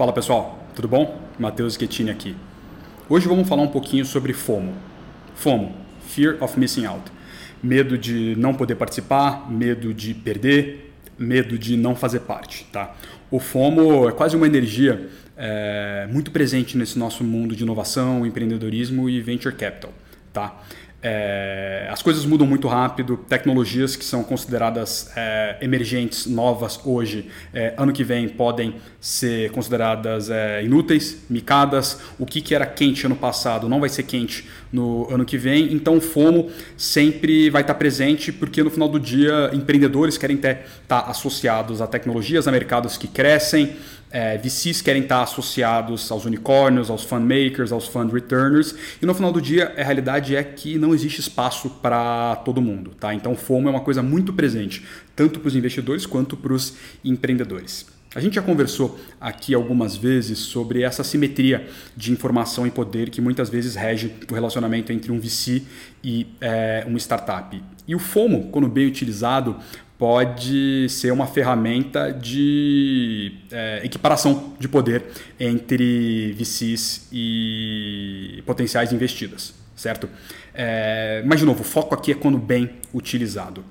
Fala pessoal, tudo bom? Matheus Schettini aqui. Hoje vamos falar um pouquinho sobre FOMO. FOMO, Fear of Missing Out. Medo de não poder participar, medo de perder, medo de não fazer parte. Tá? O FOMO é quase uma energia é, muito presente nesse nosso mundo de inovação, empreendedorismo e venture capital. Tá? É, as coisas mudam muito rápido, tecnologias que são consideradas é, emergentes, novas hoje, é, ano que vem podem ser consideradas é, inúteis, micadas. O que, que era quente ano passado não vai ser quente no ano que vem. Então, o FOMO sempre vai estar presente, porque no final do dia, empreendedores querem estar associados a tecnologias, a mercados que crescem, é, VCs querem estar associados aos unicórnios, aos fund makers, aos fund returners, e no final do dia a realidade é que não existe espaço para todo mundo. Tá? Então, FOMO é uma coisa muito presente, tanto para os investidores quanto para os empreendedores. A gente já conversou aqui algumas vezes sobre essa simetria de informação e poder que muitas vezes rege o relacionamento entre um VC e é, uma startup. E o FOMO, quando bem utilizado, pode ser uma ferramenta de é, equiparação de poder entre VCs e potenciais investidas, certo? É, mas, de novo, o foco aqui é quando bem utilizado.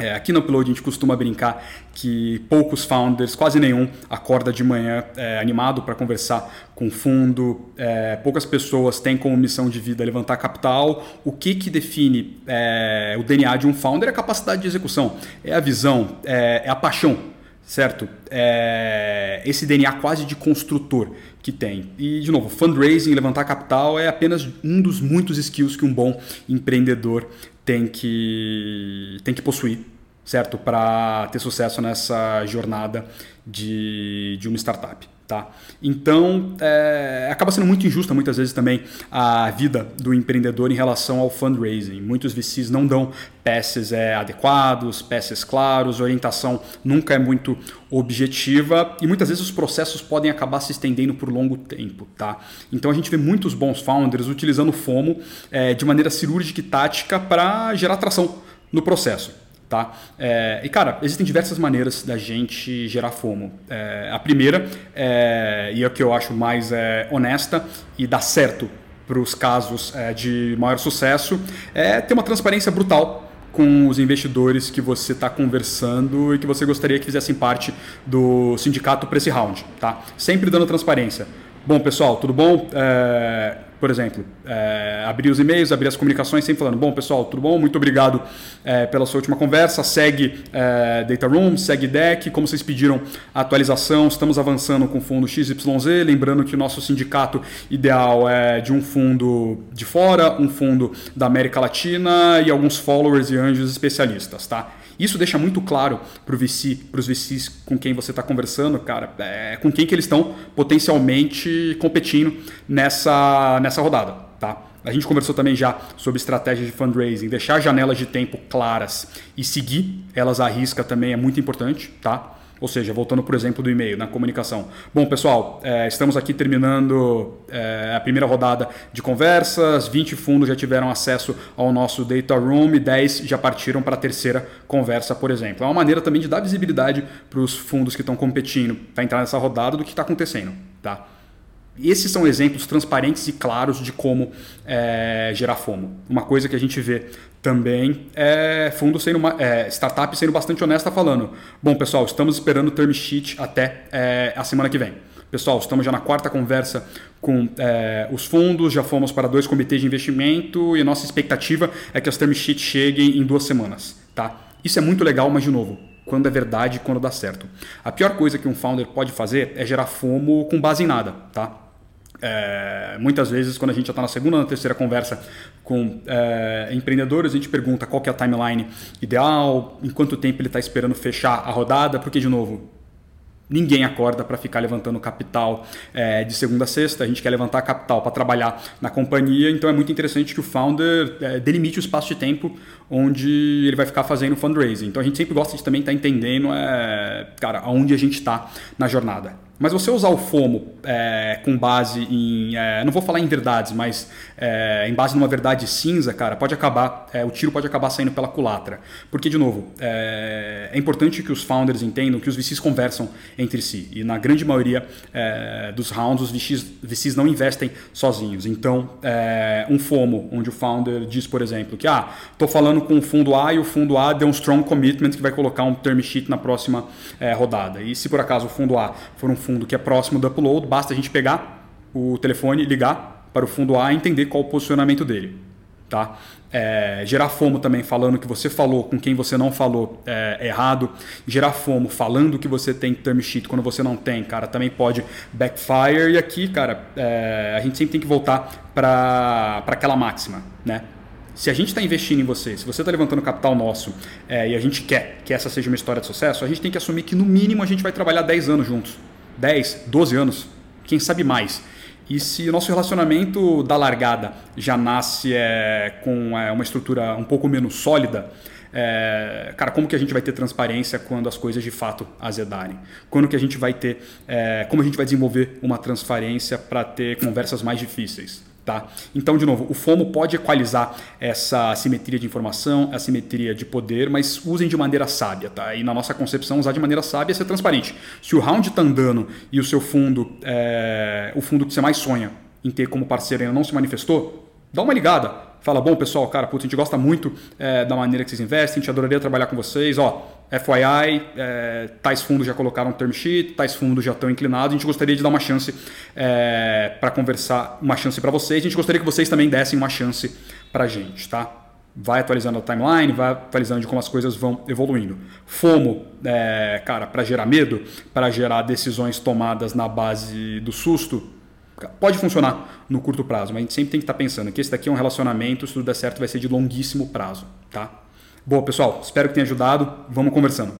É, aqui no Upload a gente costuma brincar que poucos founders, quase nenhum, acorda de manhã é, animado para conversar com fundo. É, poucas pessoas têm como missão de vida levantar capital. O que, que define é, o DNA de um founder é a capacidade de execução, é a visão, é, é a paixão, certo? É esse DNA quase de construtor que tem. E, de novo, fundraising, levantar capital é apenas um dos muitos skills que um bom empreendedor tem que, tem que possuir, certo? Para ter sucesso nessa jornada de, de uma startup. Tá? Então, é, acaba sendo muito injusta muitas vezes também a vida do empreendedor em relação ao fundraising. Muitos VCs não dão passes é, adequados, passes claros, orientação nunca é muito objetiva e muitas vezes os processos podem acabar se estendendo por longo tempo. Tá? Então, a gente vê muitos bons founders utilizando o FOMO é, de maneira cirúrgica e tática para gerar tração no processo. Tá? É, e cara, existem diversas maneiras da gente gerar FOMO. É, a primeira, é, e é o que eu acho mais é, honesta e dá certo para os casos é, de maior sucesso, é ter uma transparência brutal com os investidores que você está conversando e que você gostaria que fizessem parte do sindicato para esse round. Tá? Sempre dando transparência. Bom, pessoal, tudo bom? É, por exemplo, é, abrir os e-mails, abrir as comunicações, sempre falando: Bom, pessoal, tudo bom? Muito obrigado é, pela sua última conversa. Segue é, Data Room, segue Deck. Como vocês pediram a atualização, estamos avançando com o fundo XYZ. Lembrando que o nosso sindicato ideal é de um fundo de fora, um fundo da América Latina e alguns followers e anjos especialistas, tá? Isso deixa muito claro para VC, os VCs com quem você está conversando, cara, é, com quem que eles estão potencialmente competindo nessa, nessa rodada, tá? A gente conversou também já sobre estratégia de fundraising, deixar janelas de tempo claras e seguir elas à risca também é muito importante, tá? Ou seja, voltando por exemplo do e-mail, na comunicação. Bom, pessoal, é, estamos aqui terminando é, a primeira rodada de conversas, 20 fundos já tiveram acesso ao nosso data room e 10 já partiram para a terceira conversa, por exemplo. É uma maneira também de dar visibilidade para os fundos que estão competindo para entrar nessa rodada do que está acontecendo. Tá? Esses são exemplos transparentes e claros de como é, gerar FOMO. Uma coisa que a gente vê também é fundo sendo uma, é, startup sendo bastante honesta falando, bom pessoal, estamos esperando o term sheet até é, a semana que vem. Pessoal, estamos já na quarta conversa com é, os fundos, já fomos para dois comitês de investimento e a nossa expectativa é que as term sheets cheguem em duas semanas. Tá? Isso é muito legal, mas de novo, quando é verdade e quando dá certo. A pior coisa que um founder pode fazer é gerar FOMO com base em nada. Tá? É, muitas vezes, quando a gente já está na segunda ou na terceira conversa com é, empreendedores, a gente pergunta qual é a timeline ideal, em quanto tempo ele está esperando fechar a rodada, porque, de novo, ninguém acorda para ficar levantando capital é, de segunda a sexta, a gente quer levantar capital para trabalhar na companhia, então é muito interessante que o founder é, delimite o espaço de tempo onde ele vai ficar fazendo fundraising. Então a gente sempre gosta de também estar tá entendendo, é, cara, aonde a gente está na jornada. Mas você usar o FOMO é, com base em. É, não vou falar em verdades, mas é, em base numa verdade cinza, cara, pode acabar. É, o tiro pode acabar saindo pela culatra. Porque, de novo, é, é, importante que os founders entendam que os VCs conversam entre si. E na grande maioria é, dos rounds, os VCs, VCs, não investem sozinhos. Então, um FOMO, onde o founder diz, por exemplo, que ah, estou falando com o fundo A e o fundo A deu um strong commitment que vai colocar um term sheet na próxima rodada. E se por acaso o fundo A for um fundo fundo que é próximo do upload, basta a gente pegar o telefone, ligar para o fundo A e entender qual o posicionamento dele. Tá? É, gerar FOMO também falando que você falou com quem você não falou é, errado. Gerar FOMO falando que você tem term sheet quando você não tem, cara, também pode backfire. E aqui, cara, é, a gente sempre tem que voltar para aquela máxima, né? Se a gente está investindo em você, se você está levantando capital nosso é, e a gente quer que essa seja uma história de sucesso, a gente tem que assumir que no mínimo a gente vai trabalhar 10 anos juntos. 10, 12 anos, quem sabe mais. E se o nosso relacionamento da largada já nasce é, com é, uma estrutura um pouco menos sólida, é, cara, como que a gente vai ter transparência quando as coisas de fato azedarem? Quando que a gente vai ter, é, como a gente vai desenvolver uma transparência para ter conversas mais difíceis? Tá? Então, de novo, o FOMO pode equalizar essa simetria de informação, a simetria de poder, mas usem de maneira sábia. Tá? E na nossa concepção, usar de maneira sábia é ser transparente. Se o round está andando e o seu fundo, é, o fundo que você mais sonha em ter como parceiro ainda não se manifestou, dá uma ligada. Fala, bom pessoal, cara, putz, a gente gosta muito é, da maneira que vocês investem, a gente adoraria trabalhar com vocês. Ó, FYI, é, tais fundos já colocaram term sheet, tais fundos já estão inclinados. A gente gostaria de dar uma chance é, para conversar, uma chance para vocês. A gente gostaria que vocês também dessem uma chance para a gente, tá? Vai atualizando a timeline, vai atualizando de como as coisas vão evoluindo. FOMO, é, cara, para gerar medo, para gerar decisões tomadas na base do susto, pode funcionar no curto prazo, mas a gente sempre tem que estar tá pensando que esse daqui é um relacionamento, se tudo der certo, vai ser de longuíssimo prazo, tá? Boa, pessoal, espero que tenha ajudado. Vamos conversando.